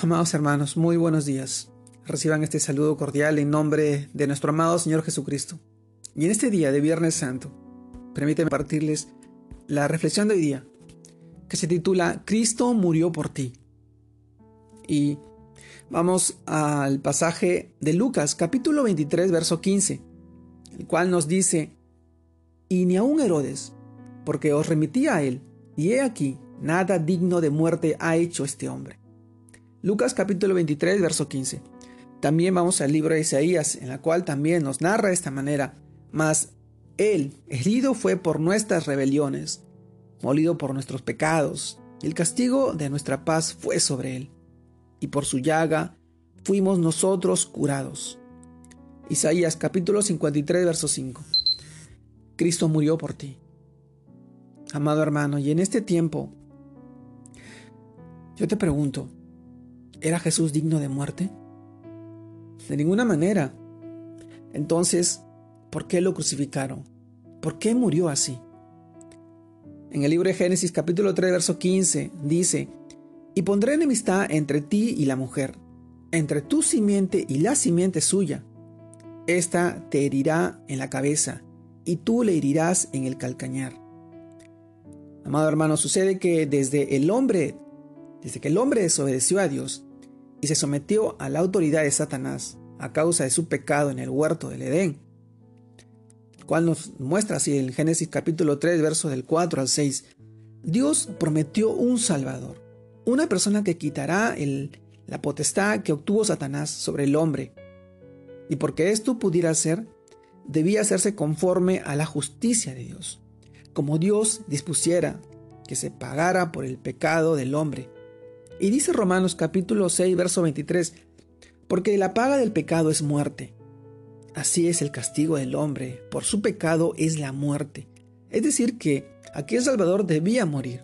Amados hermanos, muy buenos días. Reciban este saludo cordial en nombre de nuestro amado Señor Jesucristo. Y en este día de Viernes Santo, permíteme partirles la reflexión de hoy día, que se titula Cristo murió por ti. Y vamos al pasaje de Lucas, capítulo 23, verso 15, el cual nos dice, y ni aun Herodes, porque os remití a él, y he aquí, nada digno de muerte ha hecho este hombre. Lucas capítulo 23, verso 15. También vamos al libro de Isaías, en la cual también nos narra de esta manera, mas él herido fue por nuestras rebeliones, molido por nuestros pecados, el castigo de nuestra paz fue sobre él, y por su llaga fuimos nosotros curados. Isaías capítulo 53, verso 5. Cristo murió por ti. Amado hermano, y en este tiempo, yo te pregunto, ¿Era Jesús digno de muerte? De ninguna manera. Entonces, ¿por qué lo crucificaron? ¿Por qué murió así? En el libro de Génesis capítulo 3, verso 15 dice, Y pondré enemistad entre ti y la mujer, entre tu simiente y la simiente suya. Esta te herirá en la cabeza, y tú le herirás en el calcañar. Amado hermano, sucede que desde el hombre, desde que el hombre desobedeció a Dios, y se sometió a la autoridad de Satanás a causa de su pecado en el huerto del Edén, cual nos muestra así en Génesis capítulo 3, versos del 4 al 6. Dios prometió un Salvador, una persona que quitará la potestad que obtuvo Satanás sobre el hombre. Y porque esto pudiera ser, debía hacerse conforme a la justicia de Dios, como Dios dispusiera que se pagara por el pecado del hombre y dice Romanos capítulo 6, verso 23, porque la paga del pecado es muerte. Así es el castigo del hombre, por su pecado es la muerte. Es decir, que aquel Salvador debía morir.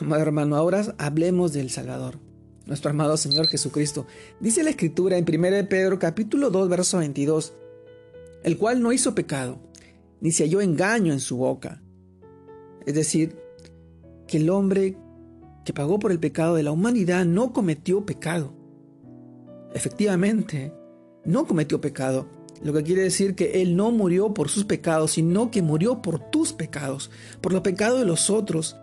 Amado hermano, ahora hablemos del Salvador, nuestro amado Señor Jesucristo. Dice la Escritura en 1 Pedro capítulo 2, verso 22, el cual no hizo pecado, ni se halló engaño en su boca. Es decir, que el hombre que pagó por el pecado de la humanidad no cometió pecado. Efectivamente, no cometió pecado, lo que quiere decir que Él no murió por sus pecados, sino que murió por tus pecados, por los pecados de los otros.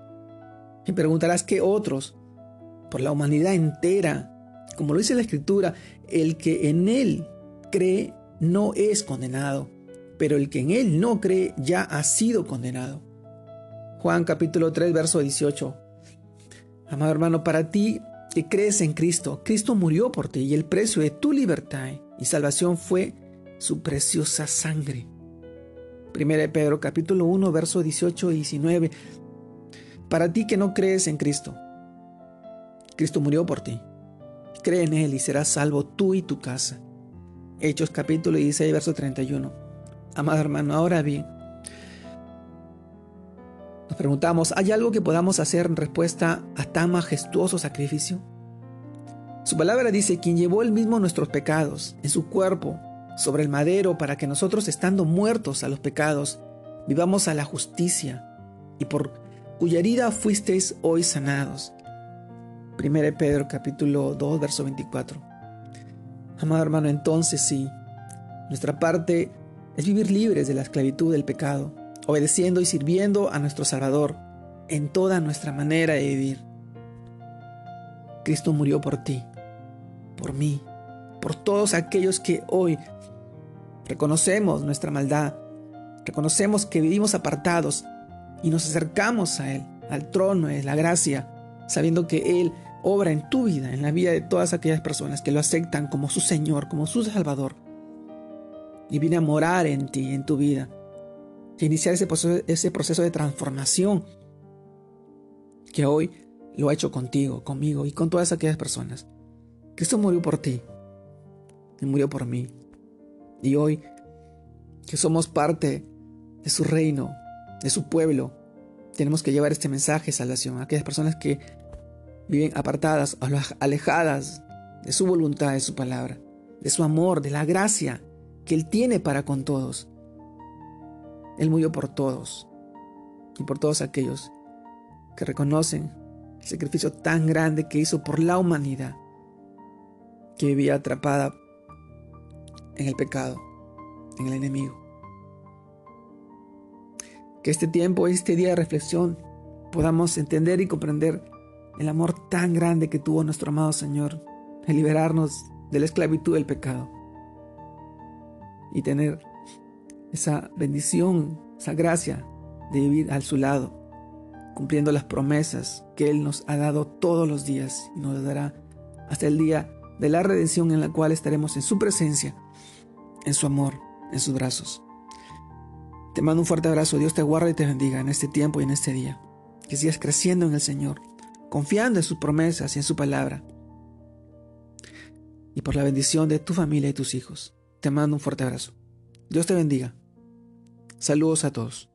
Y preguntarás, ¿qué otros? Por la humanidad entera. Como lo dice la Escritura, el que en Él cree no es condenado, pero el que en Él no cree ya ha sido condenado. Juan capítulo 3, verso 18. Amado hermano, para ti que crees en Cristo, Cristo murió por ti y el precio de tu libertad y salvación fue su preciosa sangre. Primera de Pedro capítulo 1 versos 18 y 19. Para ti que no crees en Cristo, Cristo murió por ti. Cree en Él y serás salvo tú y tu casa. Hechos capítulo 16 verso 31. Amado hermano, ahora bien, preguntamos, ¿hay algo que podamos hacer en respuesta a tan majestuoso sacrificio? Su palabra dice, quien llevó él mismo nuestros pecados en su cuerpo sobre el madero para que nosotros estando muertos a los pecados, vivamos a la justicia y por cuya herida fuisteis hoy sanados. 1 Pedro capítulo 2 verso 24. Amado hermano, entonces sí, nuestra parte es vivir libres de la esclavitud del pecado obedeciendo y sirviendo a nuestro Salvador en toda nuestra manera de vivir. Cristo murió por ti, por mí, por todos aquellos que hoy reconocemos nuestra maldad, reconocemos que vivimos apartados y nos acercamos a Él, al trono de la gracia, sabiendo que Él obra en tu vida, en la vida de todas aquellas personas que lo aceptan como su Señor, como su Salvador, y viene a morar en ti, en tu vida iniciar ese proceso, ese proceso de transformación que hoy lo ha hecho contigo, conmigo y con todas aquellas personas. Cristo murió por ti y murió por mí. Y hoy que somos parte de su reino, de su pueblo, tenemos que llevar este mensaje de salvación a aquellas personas que viven apartadas, alejadas de su voluntad, de su palabra, de su amor, de la gracia que Él tiene para con todos. Él murió por todos y por todos aquellos que reconocen el sacrificio tan grande que hizo por la humanidad que vivía atrapada en el pecado, en el enemigo. Que este tiempo, este día de reflexión, podamos entender y comprender el amor tan grande que tuvo nuestro amado Señor en liberarnos de la esclavitud del pecado y tener esa bendición, esa gracia de vivir a su lado, cumpliendo las promesas que Él nos ha dado todos los días y nos dará hasta el día de la redención en la cual estaremos en su presencia, en su amor, en sus brazos. Te mando un fuerte abrazo, Dios te guarde y te bendiga en este tiempo y en este día. Que sigas creciendo en el Señor, confiando en sus promesas y en su palabra. Y por la bendición de tu familia y tus hijos. Te mando un fuerte abrazo. Dios te bendiga. Saludos a todos.